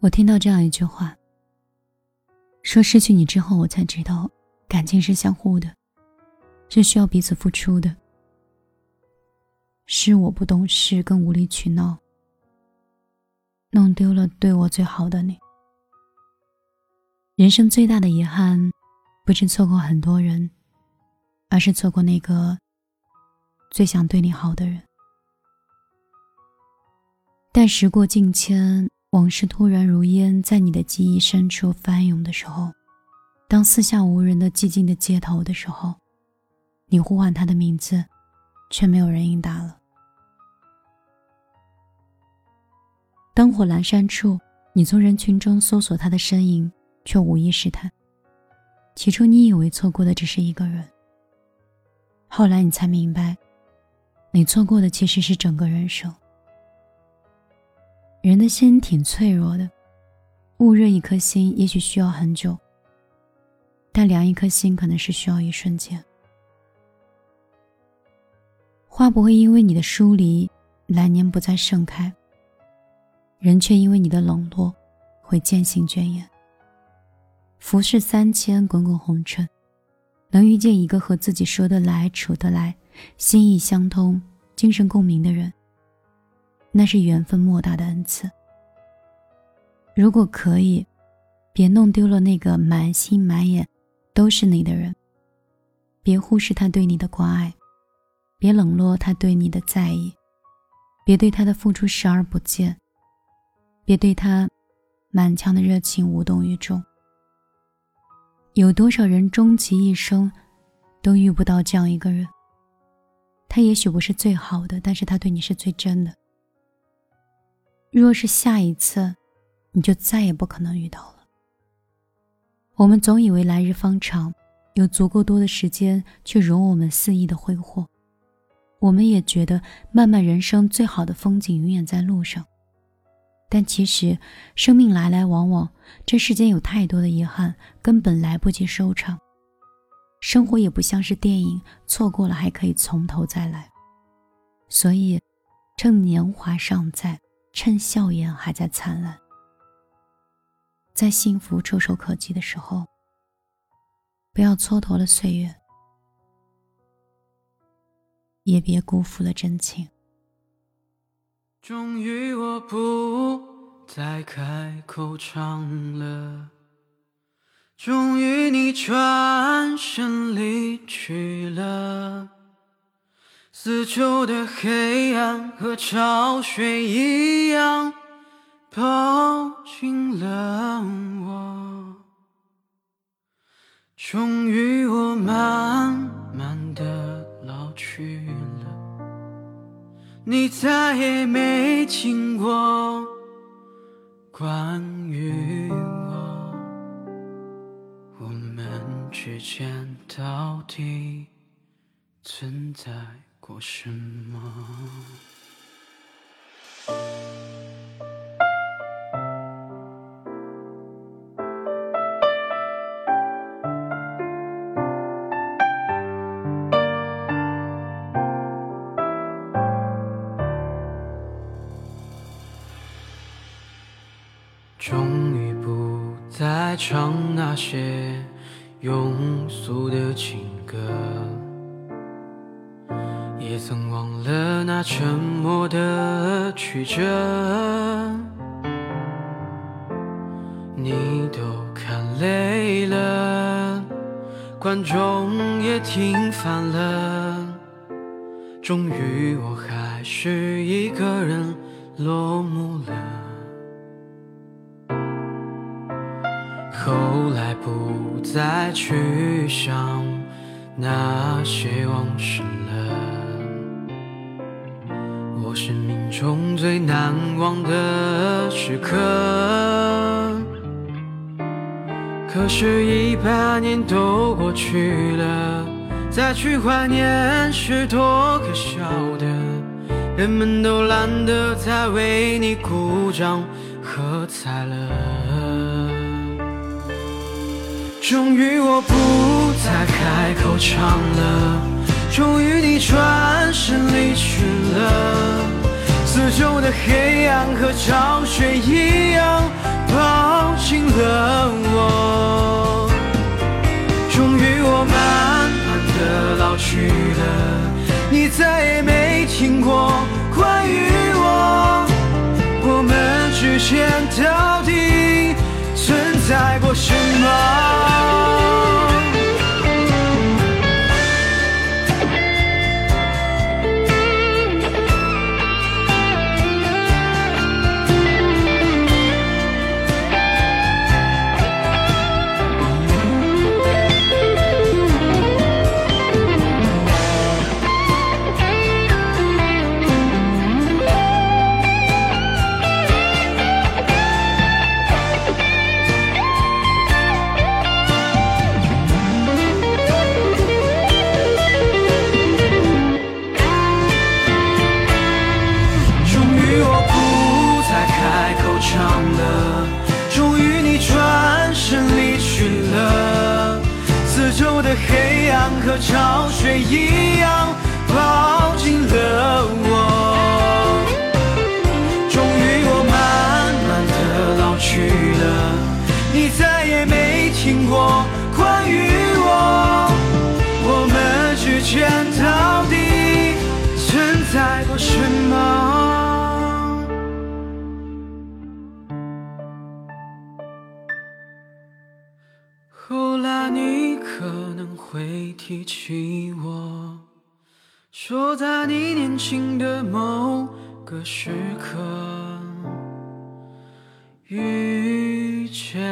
我听到这样一句话，说失去你之后，我才知道感情是相互的，是需要彼此付出的。是我不懂事，更无理取闹，弄丢了对我最好的你。人生最大的遗憾，不是错过很多人，而是错过那个最想对你好的人。但时过境迁，往事突然如烟，在你的记忆深处翻涌的时候，当四下无人的寂静的街头的时候，你呼唤他的名字，却没有人应答了。灯火阑珊处，你从人群中搜索他的身影，却无意识他。起初你以为错过的只是一个人，后来你才明白，你错过的其实是整个人生。人的心挺脆弱的，捂热一颗心也许需要很久，但凉一颗心可能是需要一瞬间。花不会因为你的疏离，来年不再盛开；人却因为你的冷落，会渐行渐远。浮世三千，滚滚红尘，能遇见一个和自己说得来、处得来、心意相通、精神共鸣的人。那是缘分莫大的恩赐。如果可以，别弄丢了那个满心满眼都是你的人。别忽视他对你的关爱，别冷落他对你的在意，别对他的付出视而不见，别对他满腔的热情无动于衷。有多少人终其一生都遇不到这样一个人？他也许不是最好的，但是他对你是最真的。若是下一次，你就再也不可能遇到了。我们总以为来日方长，有足够多的时间去容我们肆意的挥霍。我们也觉得漫漫人生最好的风景永远在路上。但其实，生命来来往往，这世间有太多的遗憾，根本来不及收场。生活也不像是电影，错过了还可以从头再来。所以，趁年华尚在。趁笑颜还在灿烂，在幸福触手可及的时候，不要蹉跎了岁月，也别辜负了真情。终于，我不再开口唱了。终于，你转身离去了。死囚的黑暗和潮水一样，抱紧了我。终于，我慢慢的老去了，你再也没听过关于我，我们之间到底存在。过什么？终于不再唱那些庸俗的情歌。曾忘了那沉默的曲折，你都看累了，观众也听烦了，终于我还是一个人落幕了。后来不再去想那些往事了。我生命中最难忘的时刻，可是，一百年都过去了，再去怀念是多可笑的。人们都懒得再为你鼓掌喝彩了。终于，我不再开口唱了。终于，你转身离去了，四周的黑暗和潮水一样抱紧。了我。终于我慢慢的老去了，你再也没听过潮水一样来，你可能会提起我，说在你年轻的某个时刻遇见。